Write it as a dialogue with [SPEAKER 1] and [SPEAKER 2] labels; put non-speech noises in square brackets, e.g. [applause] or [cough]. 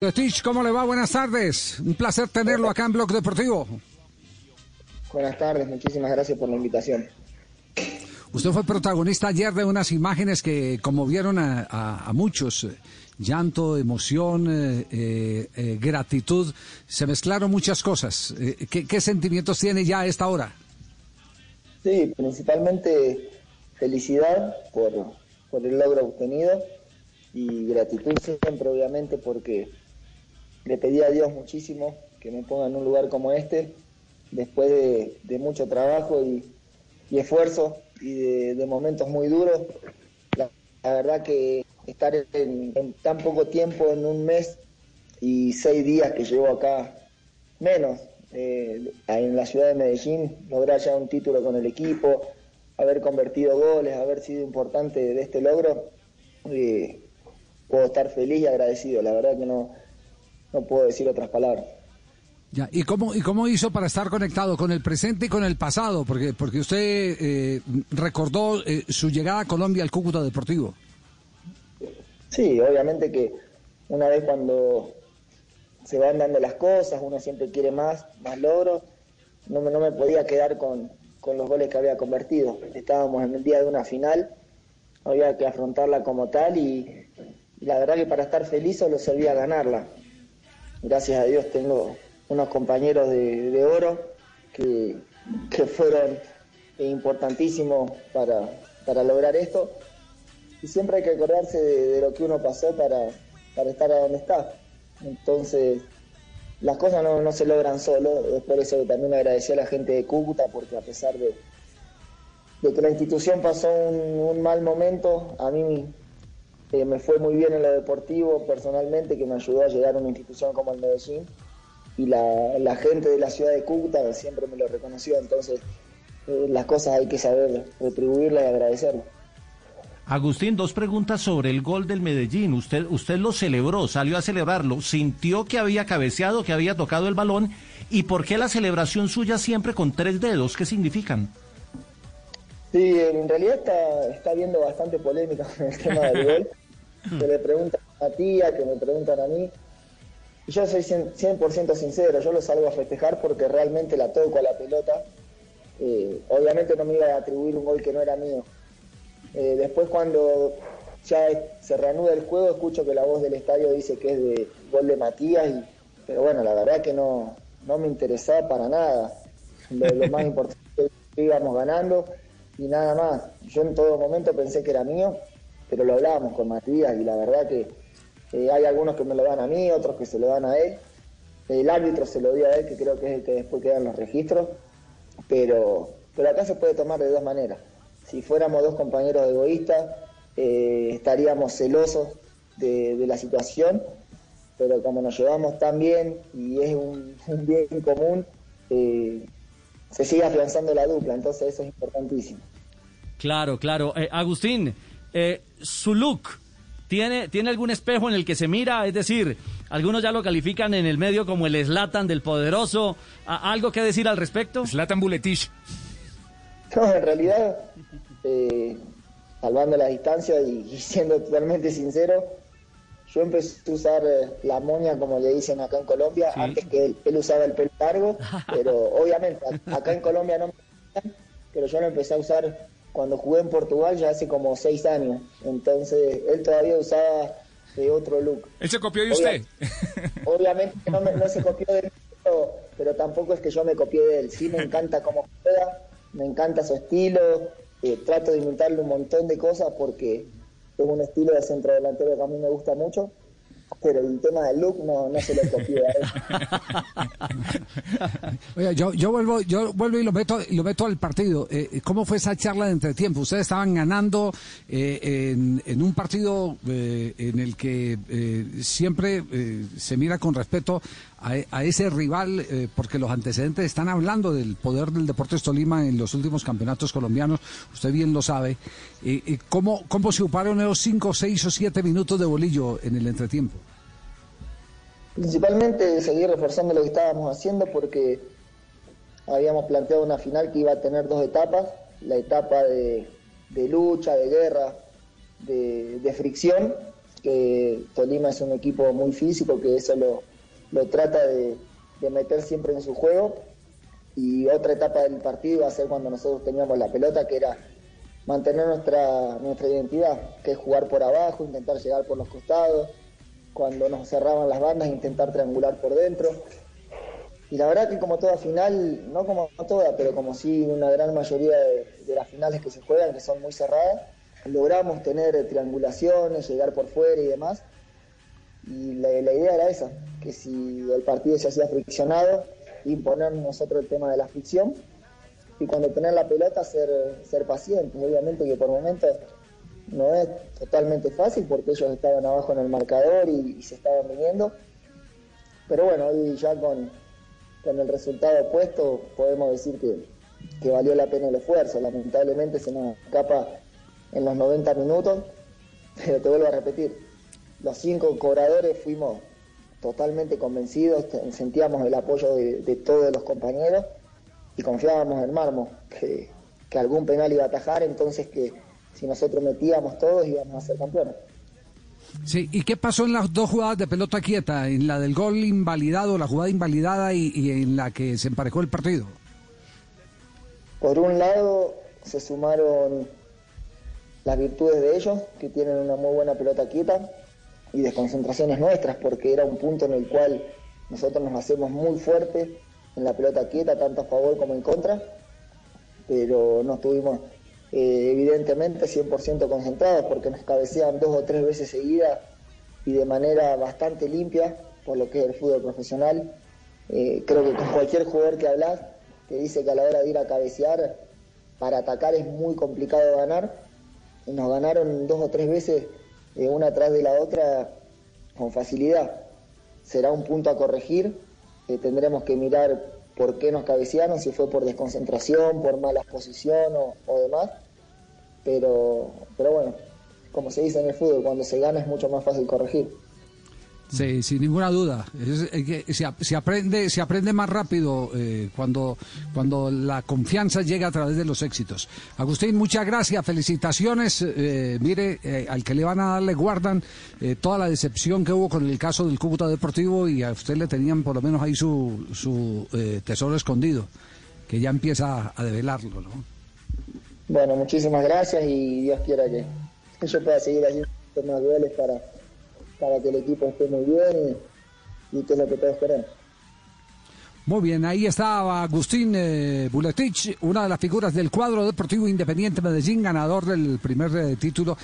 [SPEAKER 1] Stitch, ¿cómo le va? Buenas tardes. Un placer tenerlo acá en Blog Deportivo.
[SPEAKER 2] Buenas tardes, muchísimas gracias por la invitación.
[SPEAKER 1] Usted fue protagonista ayer de unas imágenes que conmovieron a, muchos. Llanto, emoción, eh, eh, gratitud. Se mezclaron muchas cosas. Eh, ¿qué, sentimientos tiene ya a esta hora?
[SPEAKER 2] Sí, principalmente felicidad por, por el logro obtenido y gratitud siempre, obviamente, porque le pedí a Dios muchísimo que me ponga en un lugar como este, después de, mucho trabajo y, esfuerzo y de, momentos muy duros. La, verdad que estar en, tan poco tiempo, en un mes y seis días que llevo acá, menos, eh, en la ciudad de Medellín, lograr ya un título con el equipo, haber convertido goles, haber sido importante de este logro, eh, puedo estar feliz y agradecido. La verdad que no, no puedo decir otras palabras.
[SPEAKER 1] Ya, ¿y cómo, ¿Y cómo hizo para estar conectado con el presente y con el pasado? Porque, porque usted eh, recordó eh, su llegada a Colombia al Cúcuta Deportivo.
[SPEAKER 2] Sí, obviamente que una vez cuando se van dando las cosas, uno siempre quiere más, más logros, no me, no me podía quedar con, con los goles que había convertido. Estábamos en el día de una final, había que afrontarla como tal y, la verdad que para estar feliz solo servía ganarla gracias a Dios tengo unos compañeros de, oro que, fueron importantísimos para, para, lograr esto. Y siempre hay que acordarse de, lo que uno pasó para, para estar a donde está. Entonces, las cosas no, se logran solo. Es por eso que también agradecí a la gente de Cúcuta, porque a pesar de, de que la institución pasó un mal momento, a mí eh, me fue muy bien en lo deportivo personalmente, que me ayudó a llegar a una institución como el Medellín. Y la, gente de la ciudad de Cúcuta siempre me lo reconoció. Entonces, eh, las cosas hay que saber retribuirlas y agradecerlas.
[SPEAKER 3] Agustín, dos preguntas sobre el gol del Medellín. Usted, usted lo celebró, salió a celebrarlo, sintió que había cabeceado, que había tocado el balón. ¿Y por qué la celebración suya siempre con tres dedos? ¿Qué significan?
[SPEAKER 2] Sí, en realidad está, está habiendo bastante polémica [laughs] con el tema del gol. Que le preguntan a tía, que me preguntan a mí. Y yo soy 100%, sincero, yo lo salgo a festejar porque realmente la toco a la pelota. Eh, obviamente no me iba a atribuir un gol que no era mío. Eh, después cuando ya se reanuda el juego, escucho que la voz del estadio dice que es de gol de Matías, y, pero bueno, la verdad que no, no me interesaba para nada. lo más [laughs] importante es que íbamos ganando y nada más. Yo en todo momento pensé que era mío, pero lo hablábamos con Matías y la verdad que eh, hay algunos que me lo dan a mí, otros que se lo dan a él. El árbitro se lo dio a él, que creo que es el que después quedan los registros, pero, pero acá se puede tomar de dos maneras. Si fuéramos dos compañeros egoístas, eh, estaríamos celosos de, la situación, pero como nos llevamos tan bien y es un, bien común, eh, se sigue afianzando la dupla, entonces eso es importantísimo.
[SPEAKER 3] Claro, claro. Agustín, eh, su look, ¿tiene, ¿tiene algún espejo en el que se mira? Es decir, algunos ya lo califican en el medio como el Slatan del poderoso. ¿Algo que decir al respecto?
[SPEAKER 1] Slatan Buletich.
[SPEAKER 2] No, en realidad, eh, salvando la distancia [laughs] y siendo totalmente sincero, yo empecé a usar eh, la moña, como le dicen acá en Colombia, antes que él, usaba el pelo largo, [laughs] pero obviamente acá en Colombia no me pero yo lo empecé a usar cuando jugué en Portugal ya hace como seis años. Entonces él todavía usaba eh, otro look.
[SPEAKER 1] ¿Él se copió de usted?
[SPEAKER 2] Obviamente no, no se copió de mí, pero, tampoco es que yo me copié de él. Sí me encanta cómo juega, me encanta su estilo, eh, trato de imitarle un montón de cosas porque es un estilo de centro delantero que a mí me gusta mucho, pero el tema del look no, no se lo copié [laughs]
[SPEAKER 1] Oye, yo, yo vuelvo, yo vuelvo y lo meto, lo meto al partido. Eh, ¿Cómo fue esa charla de entretiempo? Ustedes estaban ganando eh, en, en, un partido eh, en el que siempre se mira con respeto a, ese rival, eh, porque los antecedentes están hablando del poder del Deportes Tolima en los últimos campeonatos colombianos, usted bien lo sabe. Eh, ¿cómo, ¿Cómo se ocuparon esos 5, 6 o 7 minutos de bolillo en el entretiempo?
[SPEAKER 2] Principalmente seguir reforzando lo que estábamos haciendo porque habíamos planteado una final que iba a tener dos etapas, la etapa de, lucha, de guerra, de, de fricción que Tolima es un equipo muy físico, que eso lo, lo trata de, de meter siempre en su juego. Y otra etapa del partido va a ser cuando nosotros teníamos la pelota, que era mantener nuestra, nuestra identidad, que es jugar por abajo, intentar llegar por los costados, cuando nos cerraban las bandas, intentar triangular por dentro. Y la verdad que como toda final, no como toda, pero como sí una gran mayoría de, las finales que se juegan, que son muy cerradas, logramos tener triangulaciones, llegar por fuera y demás. Y la, idea era esa, que si el partido se hacía friccionado, imponer nosotros el tema de la fricción y cuando tener la pelota ser, ser pacientes. Obviamente que por momentos no es totalmente fácil porque ellos estaban abajo en el marcador y, se estaban viniendo. Pero bueno, hoy ya con, con el resultado puesto podemos decir que, que valió la pena el esfuerzo. Lamentablemente se nos escapa en los 90 minutos, [laughs] pero te vuelvo a repetir, los cinco cobradores fuimos totalmente convencidos, sentíamos el apoyo de, de todos los compañeros y confiábamos en Marmo, que, que algún penal iba a atajar, entonces que si nosotros metíamos todos íbamos a ser campeones.
[SPEAKER 1] Sí, ¿y qué pasó en las dos jugadas de pelota quieta? En la del gol invalidado, la jugada invalidada y, y en la que se emparejó el partido.
[SPEAKER 2] Por un lado, se sumaron las virtudes de ellos, que tienen una muy buena pelota quieta, y desconcentraciones nuestras, porque era un punto en el cual nosotros nos hacemos muy fuertes en la pelota quieta, tanto a favor como en contra, pero no estuvimos eh, evidentemente 100% concentrados porque nos cabecean dos o tres veces seguidas y de manera bastante limpia, por lo que es el fútbol profesional. Eh, creo que con cualquier jugador que hablas te dice que a la hora de ir a cabecear, para atacar es muy complicado ganar. Nos ganaron dos o tres veces, eh, una tras de la otra, con facilidad. Será un punto a corregir tendremos que mirar por qué nos cabecearon, si fue por desconcentración, por mala exposición o, demás. Pero, pero bueno, como se dice en el fútbol, cuando se gana es mucho más fácil corregir.
[SPEAKER 1] Sí, sin ninguna duda. se, aprende, se aprende más rápido eh, cuando, cuando la confianza llega a través de los éxitos. Agustín, muchas gracias, felicitaciones. Eh, mire, eh, al que le van a dar le guardan toda la decepción que hubo con el caso del Cúcuta Deportivo y a usted le tenían por lo menos ahí su, su tesoro escondido, que ya empieza a develarlo, ¿no?
[SPEAKER 2] Bueno, muchísimas gracias y Dios quiera que yo pueda seguir haciendo más dueles para para que el equipo esté muy bien y, que es lo que todos queremos.
[SPEAKER 1] Muy bien, ahí estaba Agustín eh, Buletich, una de las figuras del cuadro deportivo Independiente Medellín, ganador del primer eh, título.